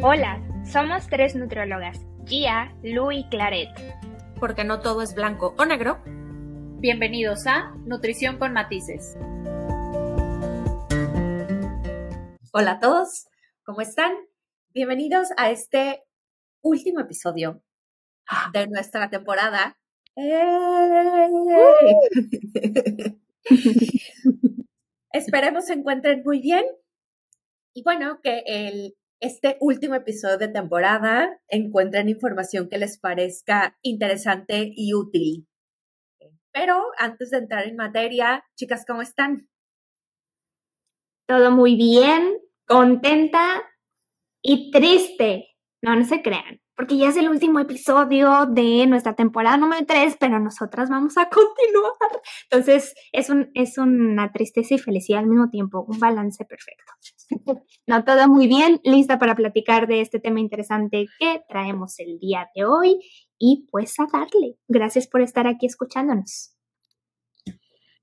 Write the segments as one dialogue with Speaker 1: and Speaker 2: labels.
Speaker 1: Hola, somos tres nutriólogas, Gia, Lu y Claret.
Speaker 2: Porque no todo es blanco o negro.
Speaker 3: Bienvenidos a Nutrición con Matices.
Speaker 2: Hola a todos, ¿cómo están? Bienvenidos a este último episodio de nuestra temporada. Esperemos se encuentren muy bien y bueno, que el, este último episodio de temporada encuentren información que les parezca interesante y útil. Pero antes de entrar en materia, chicas, ¿cómo están?
Speaker 1: Todo muy bien, contenta y triste. No, no se crean porque ya es el último episodio de nuestra temporada número 3, pero nosotras vamos a continuar. Entonces, es, un, es una tristeza y felicidad al mismo tiempo, un balance perfecto. No, todo muy bien, lista para platicar de este tema interesante que traemos el día de hoy y pues a darle. Gracias por estar aquí escuchándonos.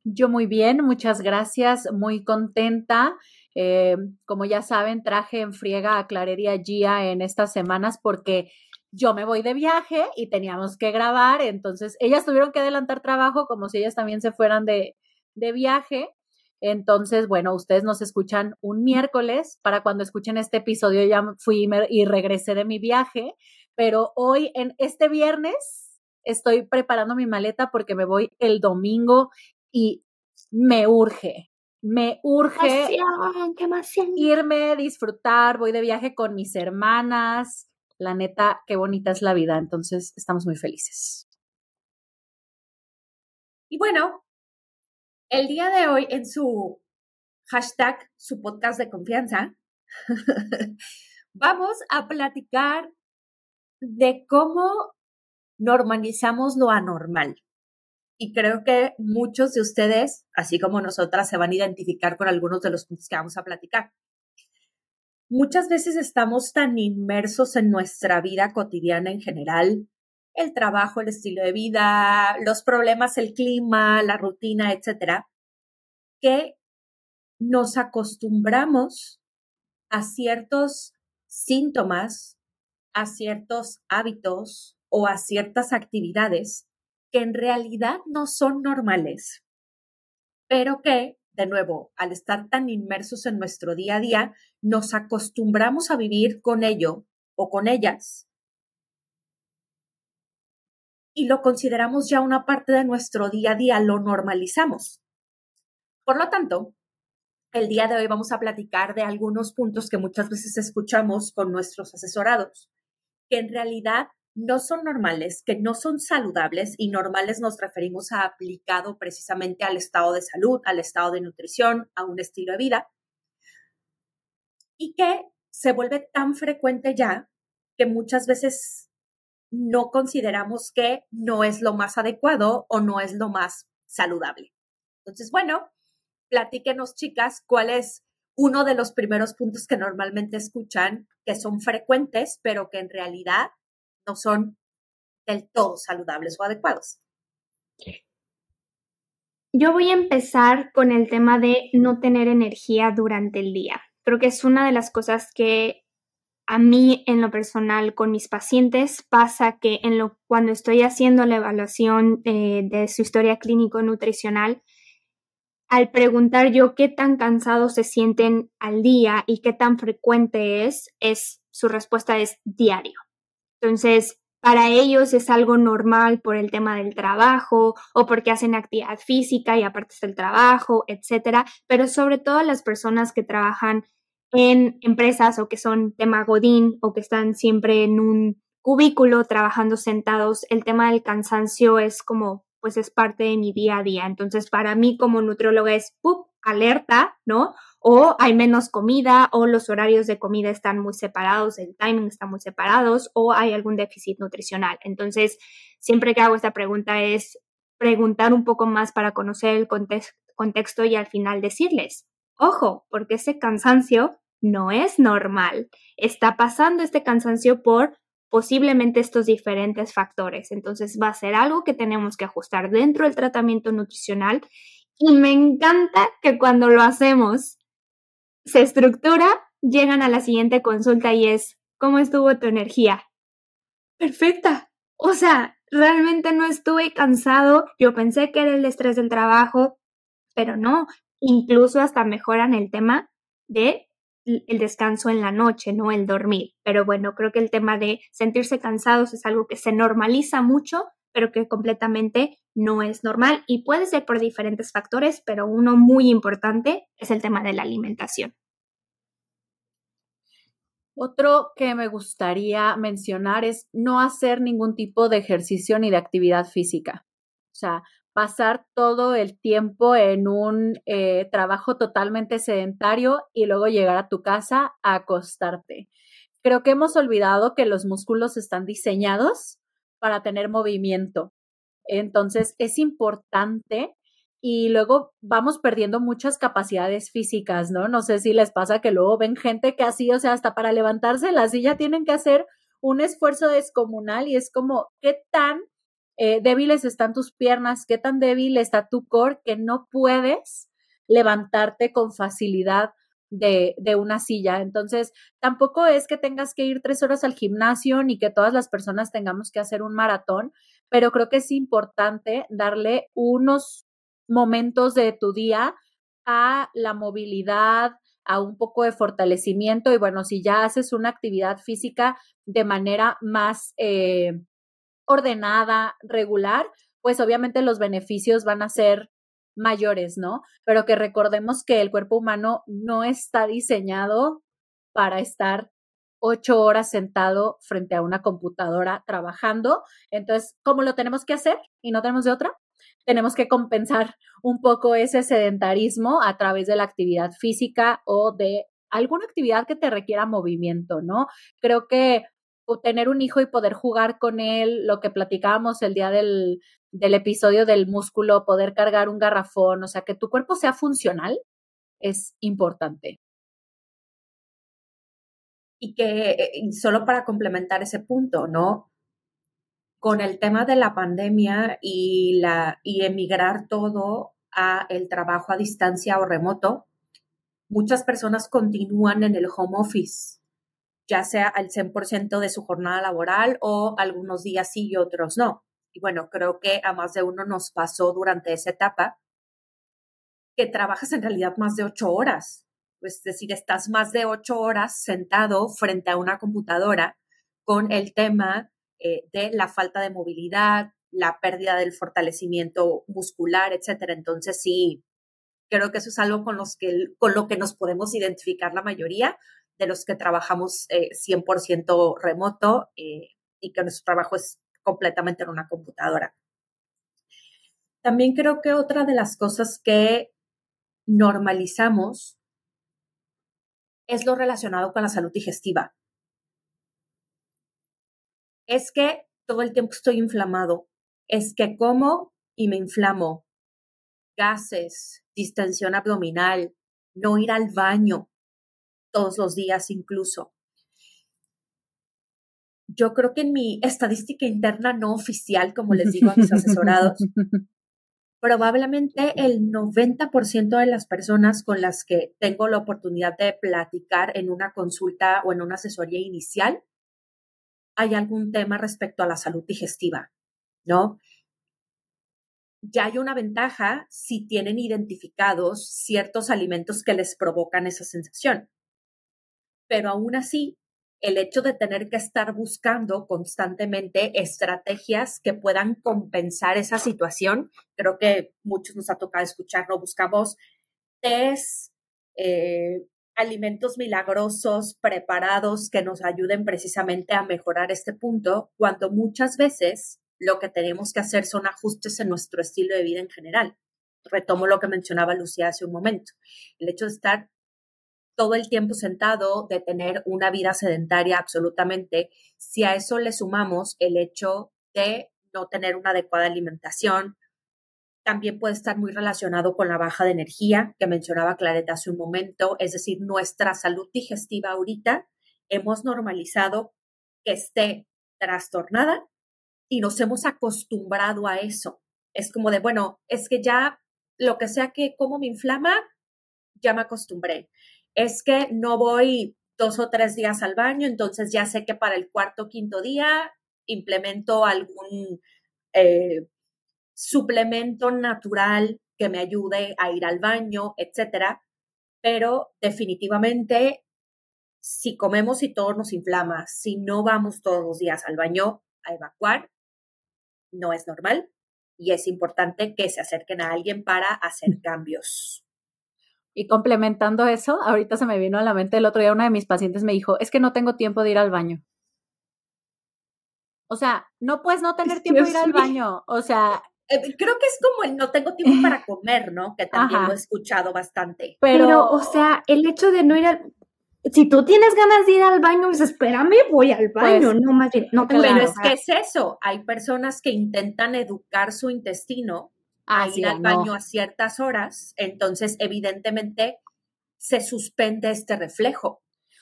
Speaker 3: Yo muy bien, muchas gracias, muy contenta. Eh, como ya saben, traje en friega a Claredia Gia en estas semanas porque yo me voy de viaje y teníamos que grabar, entonces ellas tuvieron que adelantar trabajo como si ellas también se fueran de, de viaje. Entonces, bueno, ustedes nos escuchan un miércoles, para cuando escuchen este episodio ya fui y regresé de mi viaje, pero hoy en este viernes estoy preparando mi maleta porque me voy el domingo y me urge, me urge irme, disfrutar, voy de viaje con mis hermanas, la neta, qué bonita es la vida. Entonces, estamos muy felices.
Speaker 2: Y bueno, el día de hoy en su hashtag, su podcast de confianza, vamos a platicar de cómo normalizamos lo anormal. Y creo que muchos de ustedes, así como nosotras, se van a identificar con algunos de los puntos que vamos a platicar. Muchas veces estamos tan inmersos en nuestra vida cotidiana en general, el trabajo, el estilo de vida, los problemas, el clima, la rutina, etcétera, que nos acostumbramos a ciertos síntomas, a ciertos hábitos o a ciertas actividades que en realidad no son normales, pero que de nuevo, al estar tan inmersos en nuestro día a día, nos acostumbramos a vivir con ello o con ellas y lo consideramos ya una parte de nuestro día a día, lo normalizamos. Por lo tanto, el día de hoy vamos a platicar de algunos puntos que muchas veces escuchamos con nuestros asesorados, que en realidad no son normales, que no son saludables y normales nos referimos a aplicado precisamente al estado de salud, al estado de nutrición, a un estilo de vida y que se vuelve tan frecuente ya que muchas veces no consideramos que no es lo más adecuado o no es lo más saludable. Entonces, bueno, platíquenos chicas cuál es uno de los primeros puntos que normalmente escuchan, que son frecuentes, pero que en realidad no son del todo saludables o adecuados.
Speaker 1: Yo voy a empezar con el tema de no tener energía durante el día. Creo que es una de las cosas que a mí en lo personal con mis pacientes pasa que en lo, cuando estoy haciendo la evaluación eh, de su historia clínico nutricional, al preguntar yo qué tan cansados se sienten al día y qué tan frecuente es su respuesta es diario. Entonces, para ellos es algo normal por el tema del trabajo o porque hacen actividad física y aparte está el trabajo, etcétera, pero sobre todo las personas que trabajan en empresas o que son tema godín o que están siempre en un cubículo trabajando sentados, el tema del cansancio es como pues es parte de mi día a día. Entonces, para mí como nutrióloga es ¡pup! Alerta, ¿no? o hay menos comida o los horarios de comida están muy separados, el timing está muy separados o hay algún déficit nutricional. Entonces, siempre que hago esta pregunta es preguntar un poco más para conocer el contexto y al final decirles, ojo, porque ese cansancio no es normal. Está pasando este cansancio por posiblemente estos diferentes factores. Entonces va a ser algo que tenemos que ajustar dentro del tratamiento nutricional y me encanta que cuando lo hacemos se estructura, llegan a la siguiente consulta y es, ¿cómo estuvo tu energía? Perfecta. O sea, realmente no estuve cansado. Yo pensé que era el estrés del trabajo, pero no. Incluso hasta mejoran el tema de el descanso en la noche, no el dormir. Pero bueno, creo que el tema de sentirse cansados es algo que se normaliza mucho, pero que completamente no es normal y puede ser por diferentes factores, pero uno muy importante es el tema de la alimentación.
Speaker 3: Otro que me gustaría mencionar es no hacer ningún tipo de ejercicio ni de actividad física. O sea, pasar todo el tiempo en un eh, trabajo totalmente sedentario y luego llegar a tu casa a acostarte. Creo que hemos olvidado que los músculos están diseñados para tener movimiento. Entonces, es importante y luego vamos perdiendo muchas capacidades físicas, ¿no? No sé si les pasa que luego ven gente que así, o sea, hasta para levantarse la silla tienen que hacer un esfuerzo descomunal y es como, ¿qué tan eh, débiles están tus piernas? ¿Qué tan débil está tu core que no puedes levantarte con facilidad de, de, una silla. Entonces, tampoco es que tengas que ir tres horas al gimnasio ni que todas las personas tengamos que hacer un maratón, pero creo que es importante darle unos momentos de tu día a la movilidad, a un poco de fortalecimiento y bueno, si ya haces una actividad física de manera más eh, ordenada, regular, pues obviamente los beneficios van a ser mayores, ¿no? Pero que recordemos que el cuerpo humano no está diseñado para estar ocho horas sentado frente a una computadora trabajando. Entonces, ¿cómo lo tenemos que hacer? Y no tenemos de otra, tenemos que compensar un poco ese sedentarismo a través de la actividad física o de alguna actividad que te requiera movimiento, ¿no? Creo que tener un hijo y poder jugar con él, lo que platicábamos el día del, del episodio del músculo, poder cargar un garrafón, o sea, que tu cuerpo sea funcional, es importante.
Speaker 2: Y que, eh, solo para complementar ese punto, ¿no? con el tema de la pandemia y, la, y emigrar todo a el trabajo a distancia o remoto, muchas personas continúan en el home office, ya sea al 100% de su jornada laboral o algunos días sí y otros no. Y bueno, creo que a más de uno nos pasó durante esa etapa que trabajas en realidad más de ocho horas. Es decir, estás más de ocho horas sentado frente a una computadora con el tema eh, de la falta de movilidad, la pérdida del fortalecimiento muscular, etcétera. Entonces, sí, creo que eso es algo con, los que, con lo que nos podemos identificar la mayoría de los que trabajamos 100% eh, remoto eh, y que nuestro trabajo es completamente en una computadora. También creo que otra de las cosas que normalizamos es lo relacionado con la salud digestiva es que todo el tiempo estoy inflamado, es que como y me inflamo, gases, distensión abdominal, no ir al baño todos los días incluso. Yo creo que en mi estadística interna no oficial, como les digo a mis asesorados, probablemente el 90% de las personas con las que tengo la oportunidad de platicar en una consulta o en una asesoría inicial hay algún tema respecto a la salud digestiva, ¿no? Ya hay una ventaja si tienen identificados ciertos alimentos que les provocan esa sensación. Pero aún así, el hecho de tener que estar buscando constantemente estrategias que puedan compensar esa situación, creo que muchos nos ha tocado escucharlo, buscamos test, eh, alimentos milagrosos preparados que nos ayuden precisamente a mejorar este punto, cuando muchas veces lo que tenemos que hacer son ajustes en nuestro estilo de vida en general. Retomo lo que mencionaba Lucía hace un momento. El hecho de estar todo el tiempo sentado, de tener una vida sedentaria absolutamente, si a eso le sumamos el hecho de no tener una adecuada alimentación, también puede estar muy relacionado con la baja de energía que mencionaba Clareta hace un momento, es decir, nuestra salud digestiva ahorita hemos normalizado que esté trastornada y nos hemos acostumbrado a eso. Es como de, bueno, es que ya lo que sea que como me inflama, ya me acostumbré. Es que no voy dos o tres días al baño, entonces ya sé que para el cuarto o quinto día implemento algún eh, suplemento natural que me ayude a ir al baño, etcétera. Pero definitivamente, si comemos y todo nos inflama, si no vamos todos los días al baño a evacuar, no es normal y es importante que se acerquen a alguien para hacer cambios.
Speaker 3: Y complementando eso, ahorita se me vino a la mente el otro día una de mis pacientes me dijo, es que no tengo tiempo de ir al baño. O sea, no puedes no tener tiempo de ir al baño. O sea,
Speaker 2: eh, creo que es como el no tengo tiempo para comer, ¿no? Que también lo he escuchado bastante.
Speaker 1: Pero, o sea, el hecho de no ir al... Si tú tienes ganas de ir al baño, pues espérame, voy al baño, pues, no más bien, no
Speaker 2: tengo Pero es que es eso, hay personas que intentan educar su intestino a ir al baño a ciertas horas, entonces evidentemente se suspende este reflejo.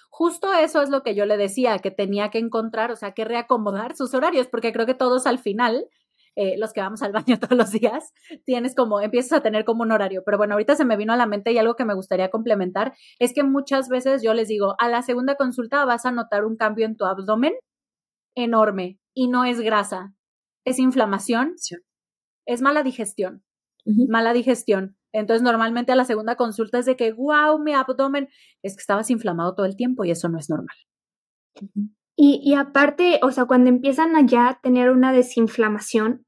Speaker 3: Justo eso es lo que yo le decía, que tenía que encontrar, o sea, que reacomodar sus horarios, porque creo que todos al final eh, los que vamos al baño todos los días, tienes como, empiezas a tener como un horario. Pero bueno, ahorita se me vino a la mente y algo que me gustaría complementar es que muchas veces yo les digo, a la segunda consulta vas a notar un cambio en tu abdomen enorme y no es grasa, es inflamación, es mala digestión, mala digestión. Entonces, normalmente a la segunda consulta es de que, wow, mi abdomen, es que estabas inflamado todo el tiempo y eso no es normal.
Speaker 1: Y, y aparte, o sea, cuando empiezan a ya tener una desinflamación,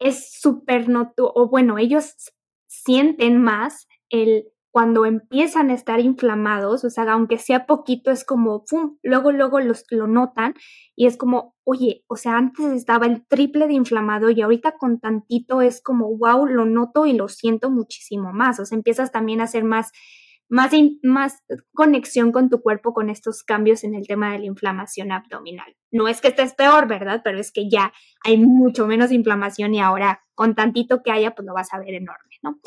Speaker 1: es súper notorio, o bueno, ellos sienten más el cuando empiezan a estar inflamados, o sea, aunque sea poquito, es como, ¡pum! Luego, luego los, lo notan y es como, oye, o sea, antes estaba el triple de inflamado y ahorita con tantito es como, wow, lo noto y lo siento muchísimo más. O sea, empiezas también a ser más más, más conexión con tu cuerpo con estos cambios en el tema de la inflamación abdominal. No es que estés peor, ¿verdad? Pero es que ya hay mucho menos inflamación y ahora con tantito que haya, pues lo vas a ver enorme, ¿no?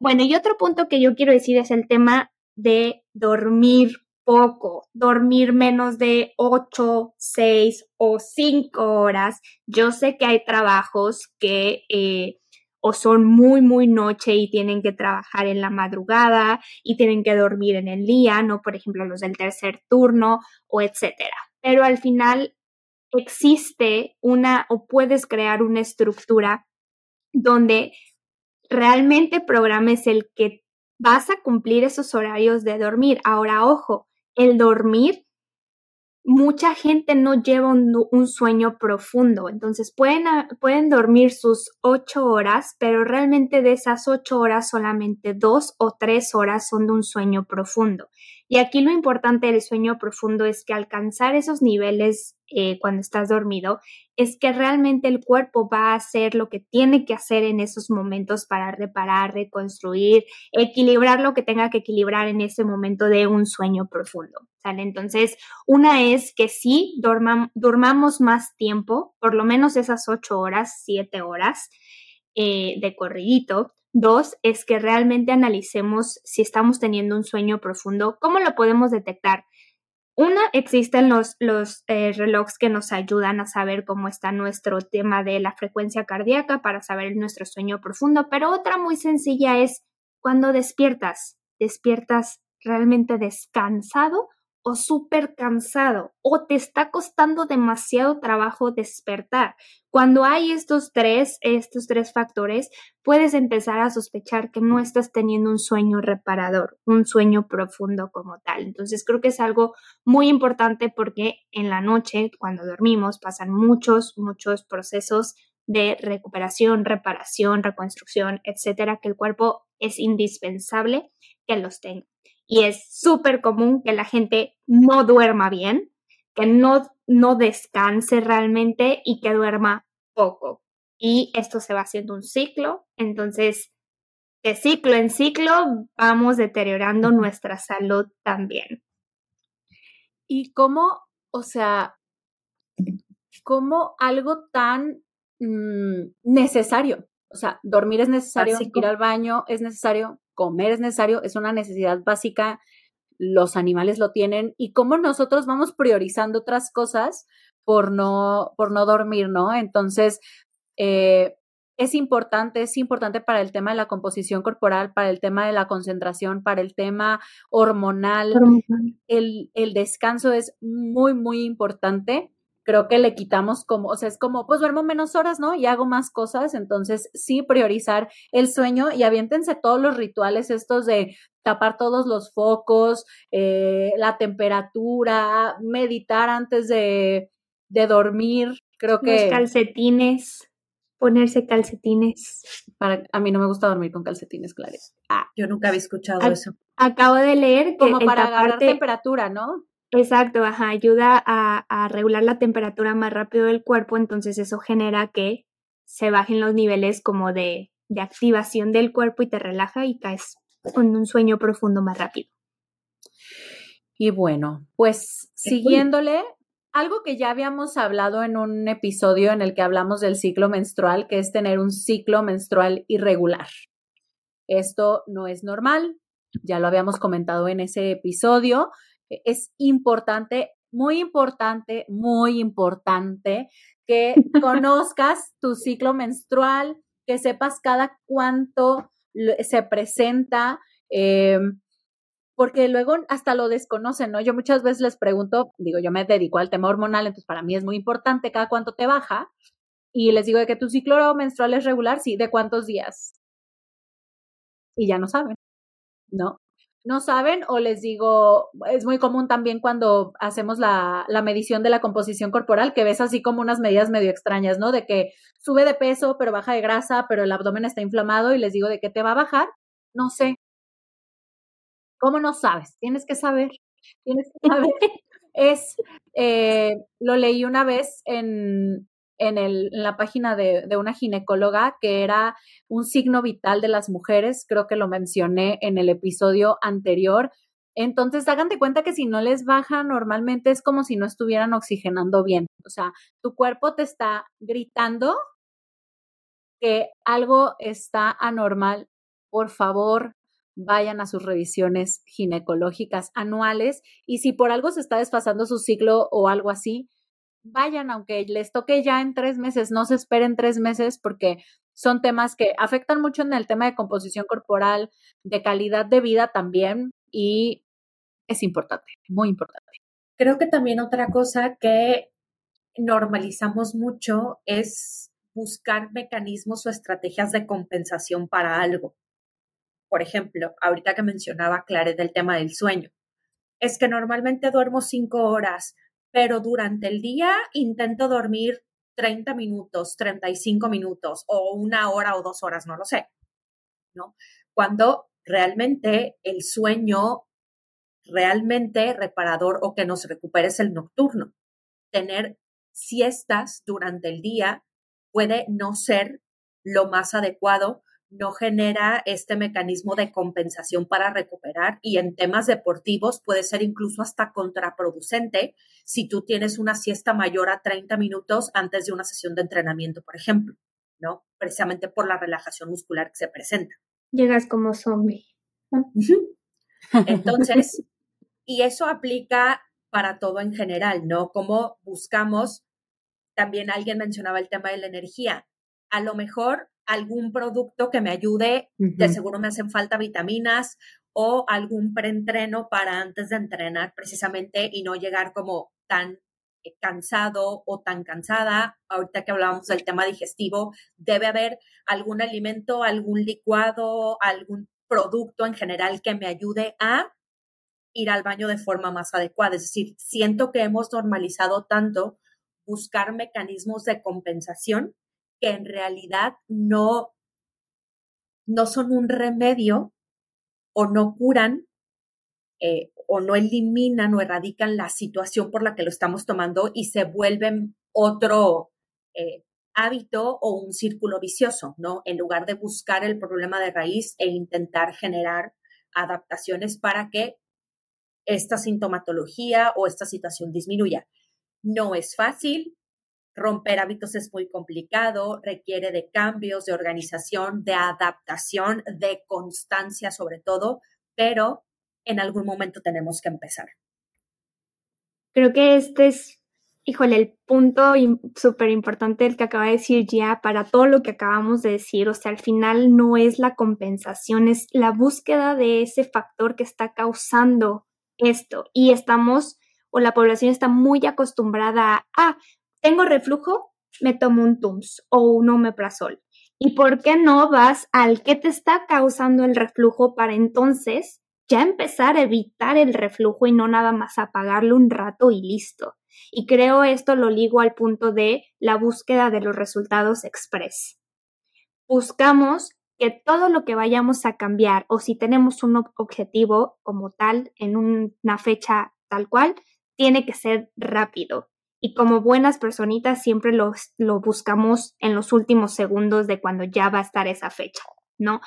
Speaker 1: Bueno, y otro punto que yo quiero decir es el tema de dormir poco, dormir menos de 8, 6 o 5 horas. Yo sé que hay trabajos que eh, o son muy, muy noche y tienen que trabajar en la madrugada y tienen que dormir en el día, ¿no? Por ejemplo, los del tercer turno o etcétera. Pero al final existe una o puedes crear una estructura donde realmente programes el que vas a cumplir esos horarios de dormir. Ahora, ojo, el dormir mucha gente no lleva un, sueño profundo, entonces pueden, pueden dormir sus ocho horas, pero realmente de esas ocho horas solamente dos o tres horas son de un sueño profundo. Y aquí lo importante del sueño profundo es que alcanzar esos niveles eh, cuando estás dormido es que realmente el cuerpo va a hacer lo que tiene que hacer en esos momentos para reparar, reconstruir, equilibrar lo que tenga que equilibrar en ese momento de un sueño profundo. Entonces, una es que sí, dormamos más tiempo, por lo menos esas ocho horas, siete horas eh, de corridito. Dos es que realmente analicemos si estamos teniendo un sueño profundo. ¿Cómo lo podemos detectar? Una, existen los, los eh, relojes que nos ayudan a saber cómo está nuestro tema de la frecuencia cardíaca para saber nuestro sueño profundo, pero otra muy sencilla es cuando despiertas, despiertas realmente descansado o súper cansado o te está costando demasiado trabajo despertar. Cuando hay estos tres, estos tres factores, puedes empezar a sospechar que no estás teniendo un sueño reparador, un sueño profundo como tal. Entonces creo que es algo muy importante porque en la noche, cuando dormimos, pasan muchos, muchos procesos de recuperación, reparación, reconstrucción, etcétera, que el cuerpo es indispensable que los tenga y es súper común que la gente no duerma bien, que no, no descanse realmente y que duerma poco. Y esto se va haciendo un ciclo, entonces de ciclo en ciclo vamos deteriorando nuestra salud también.
Speaker 3: ¿Y cómo, o sea, cómo algo tan mm, necesario? O sea, dormir es necesario, ir al baño es necesario, comer es necesario, es una necesidad básica, los animales lo tienen y cómo nosotros vamos priorizando otras cosas por no, por no dormir, ¿no? Entonces, eh, es importante, es importante para el tema de la composición corporal, para el tema de la concentración, para el tema hormonal. El, el descanso es muy, muy importante creo que le quitamos como, o sea, es como, pues duermo menos horas, ¿no? Y hago más cosas, entonces sí priorizar el sueño y aviéntense todos los rituales estos de tapar todos los focos, eh, la temperatura, meditar antes de, de dormir, creo que...
Speaker 1: Los calcetines, ponerse calcetines.
Speaker 3: Para, a mí no me gusta dormir con calcetines, clares.
Speaker 2: Ah, yo nunca había escuchado eso.
Speaker 1: Acabo de leer que
Speaker 3: como para agarrar temperatura, ¿no?
Speaker 1: Exacto, ajá, ayuda a, regular la temperatura más rápido del cuerpo, entonces eso genera que se bajen los niveles como de, de activación del cuerpo y te relaja y caes con un sueño profundo más rápido.
Speaker 3: Y bueno, pues siguiéndole, algo que ya habíamos hablado en un episodio en el que hablamos del ciclo menstrual, que es tener un ciclo menstrual irregular. Esto no es normal, ya lo habíamos comentado en ese episodio, es importante, muy importante, muy importante que conozcas tu ciclo menstrual, que sepas cada cuánto se presenta, em, porque luego hasta lo desconocen, ¿no? Yo muchas veces les pregunto, digo, yo me dedico al tema hormonal, entonces para mí es muy importante cada cuánto te baja, y les digo de que tu ciclo menstrual es regular, sí, ¿de cuántos días? Y ya no saben, ¿no? No saben o les digo, es muy común también cuando hacemos la, la, medición de la composición corporal, que ves así como unas medidas medio extrañas, ¿no? De que sube de peso, pero baja de grasa, pero el abdomen está inflamado y les digo, ¿de qué te va a bajar? No sé. ¿Cómo no sabes? Tienes que saber. Tienes que saber. es, eh, lo leí una vez en, en, la página de, de, una ginecóloga que era un signo vital de las mujeres, creo que lo mencioné en el episodio anterior. Entonces, hagan de cuenta que si no les baja normalmente es como si no estuvieran oxigenando bien. O sea, tu cuerpo te está gritando que algo está anormal. Por favor, vayan a sus revisiones ginecológicas anuales y si por algo se está desfasando su ciclo o algo así, vayan, aunque les toque ya en tres meses, no se esperen tres meses porque son temas que afectan mucho en el tema de composición corporal, de calidad de vida también y es importante, muy importante.
Speaker 2: Creo que también otra cosa que normalizamos mucho es buscar mecanismos o estrategias de compensación para algo. Por ejemplo, ahorita que mencionaba Clare del tema del sueño, es que normalmente duermo cinco horas, pero durante el día intento dormir 30 minutos, 35 minutos o una hora o dos horas, no lo sé, ¿no? Cuando realmente el sueño realmente reparador o que nos recupere es el nocturno. Tener siestas durante el día puede no ser lo más adecuado no genera este mecanismo de compensación para recuperar y en temas deportivos puede ser incluso hasta contraproducente si tú tienes una siesta mayor a 30 minutos antes de una sesión de entrenamiento, por ejemplo, ¿no? Precisamente por la relajación muscular que se presenta.
Speaker 1: Llegas como zombie.
Speaker 2: Entonces, y eso aplica para todo en general, ¿no? Como buscamos, también alguien mencionaba el tema de la energía. A lo mejor algún producto que me ayude, de seguro me hacen falta vitaminas o algún preentreno para antes de entrenar precisamente y no llegar como tan eh, cansado o tan cansada. Ahorita que hablábamos del tema digestivo, debe haber algún alimento, algún licuado, algún producto en general que me ayude a ir al baño de forma más adecuada. Es decir, siento que hemos normalizado tanto buscar mecanismos de compensación que en realidad no, no son un remedio o no curan eh, o no eliminan o erradican la situación por la que lo estamos tomando y se vuelven otro eh, hábito o un círculo vicioso, ¿no? En lugar de buscar el problema de raíz e intentar generar adaptaciones para que esta sintomatología o esta situación disminuya. No es fácil, Romper hábitos es muy complicado, requiere de cambios, de organización, de adaptación, de constancia sobre todo, pero en algún momento tenemos que empezar.
Speaker 1: Creo que este es Híjole, el punto súper importante el que acaba de decir ya para todo lo que acabamos de decir, o sea, al final no es la compensación, es la búsqueda de ese factor que está causando esto. Y estamos, o la población está muy acostumbrada a, tengo reflujo, me tomo un TUMS o un omeprazol. ¿Y por qué no vas al que te está causando el reflujo para entonces ya empezar a evitar el reflujo y no nada más apagarlo un rato y listo? Y creo esto lo ligo al punto de la búsqueda de los resultados express. Buscamos que todo lo que vayamos a cambiar o si tenemos un objetivo como tal en una fecha tal cual, tiene que ser rápido. Y como buenas personitas siempre lo, lo buscamos en los últimos segundos de cuando ya va a estar esa fecha, ¿no?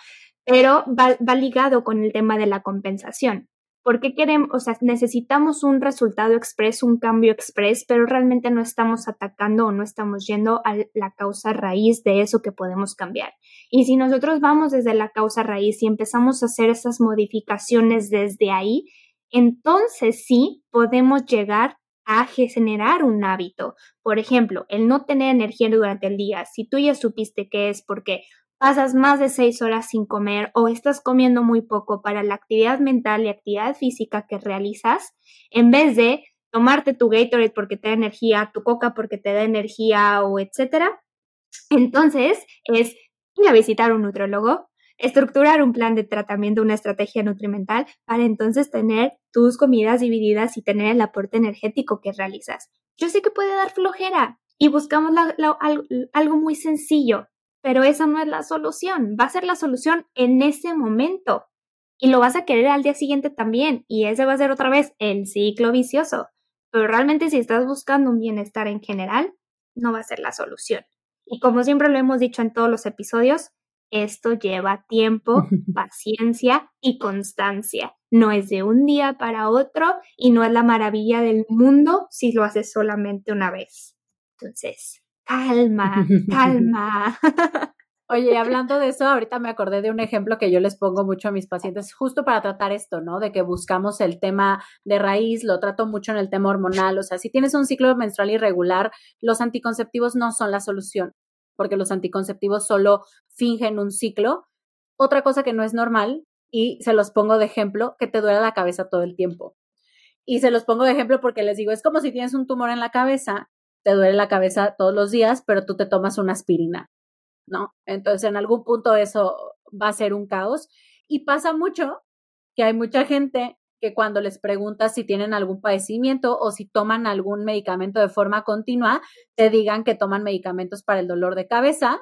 Speaker 1: Pero va, ligado con el tema de la compensación. Porque queremos, o sea, necesitamos un resultado express, un cambio express, pero realmente no estamos atacando o no estamos yendo a la causa raíz de eso que podemos cambiar. Y si nosotros vamos desde la causa raíz y empezamos a hacer esas modificaciones desde ahí, entonces sí podemos llegar a generar un hábito. Por ejemplo, el no tener energía durante el día. Si tú ya supiste que es porque pasas más de seis horas sin comer o estás comiendo muy poco para la actividad mental y actividad física que realizas, en vez de tomarte tu Gatorade porque te da energía, tu coca porque te da energía o etcétera, entonces es ir a visitar un nutrólogo, estructurar un plan de tratamiento, una estrategia nutrimental para entonces tener tus comidas divididas y tener el aporte energético que realizas. Yo sé que puede dar flojera y buscamos algo muy sencillo, pero esa no es la solución. Va a ser la solución en ese momento. Y lo vas a querer al día siguiente también. Y ese va a ser otra vez el ciclo vicioso. Pero realmente si estás buscando un bienestar en general, no va a ser la solución. Y como siempre lo hemos dicho en todos los episodios, esto lleva tiempo, paciencia y constancia. No es de un día para otro y no es la maravilla del mundo si lo haces solamente una vez. Entonces, calma, calma.
Speaker 3: Oye, hablando de eso, ahorita me acordé de un ejemplo que yo les pongo mucho a mis pacientes, justo para tratar esto, ¿no? De que buscamos el tema de raíz, lo trato mucho en el tema hormonal, o sea, si tienes un ciclo menstrual irregular, los anticonceptivos no son la solución, porque los anticonceptivos solo fingen un ciclo. Otra cosa que no es normal, y se los pongo de ejemplo, que te duele la cabeza todo el tiempo. Y se los pongo de ejemplo porque les digo, es como si tienes un tumor en la cabeza te duele la cabeza todos los días, pero tú te tomas una aspirina, ¿no? Entonces, en algún punto eso va a ser un caos. Y pasa mucho que hay mucha gente que cuando les preguntas si tienen algún padecimiento o si toman algún medicamento de forma continua, te digan que toman medicamentos para el dolor de cabeza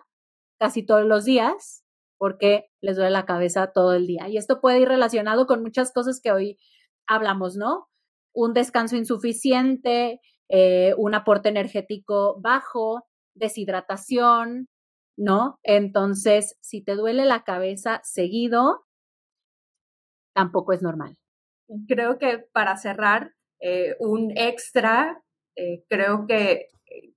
Speaker 3: casi todos los días porque les duele la cabeza todo el día. Y esto puede ir relacionado con muchas cosas que hoy hablamos, ¿no? Un descanso insuficiente, eh, un aporte energético bajo, deshidratación, ¿no? Entonces, si te duele la cabeza seguido, tampoco es normal.
Speaker 2: Creo que para cerrar, eh, un extra, eh, creo que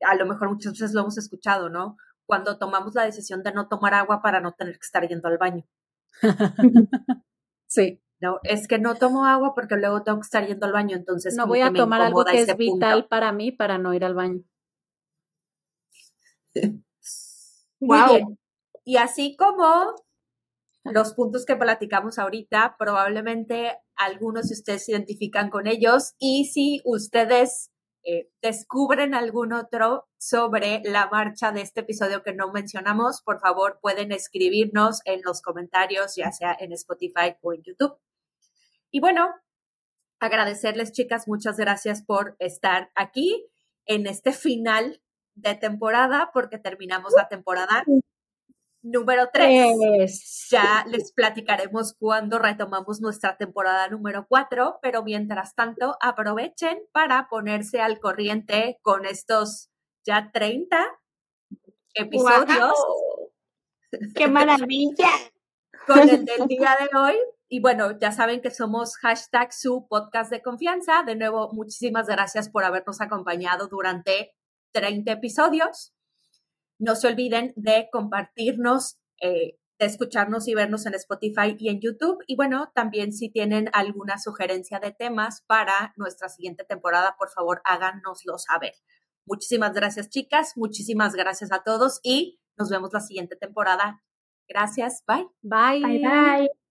Speaker 2: a lo mejor muchas veces lo hemos escuchado, ¿no? Cuando tomamos la decisión de no tomar agua para no tener que estar yendo al baño.
Speaker 3: sí.
Speaker 2: No, es que no tomo agua porque luego tengo que estar yendo al baño, entonces
Speaker 3: no voy a tomar algo que es vital para mí para no ir al baño.
Speaker 2: Bien. Y así como los puntos que platicamos ahorita, probablemente algunos de ustedes se identifican con ellos y si ustedes eh, descubren algún otro sobre la marcha de este episodio que no mencionamos, por favor pueden escribirnos en los comentarios, ya sea en Spotify o en YouTube. Y bueno, agradecerles, chicas, muchas gracias por estar aquí en este final de temporada, porque terminamos la temporada número 3. Ya les platicaremos cuando retomamos nuestra temporada número 4, pero mientras tanto aprovechen para ponerse al corriente con estos ya 30 episodios.
Speaker 1: ¡Qué maravilla!
Speaker 2: con el del día de hoy. Y bueno, ya saben que somos hashtag su podcast de confianza. De nuevo, muchísimas gracias por habernos acompañado durante 30 episodios. No se olviden de compartirnos, eh, de escucharnos y vernos en Spotify y en YouTube. Y bueno, también si tienen alguna sugerencia de temas para nuestra siguiente temporada, por favor háganoslo saber. Muchísimas gracias, chicas. Muchísimas gracias a todos y nos vemos la siguiente temporada. Gracias. Bye.
Speaker 3: Bye.
Speaker 1: Bye, bye.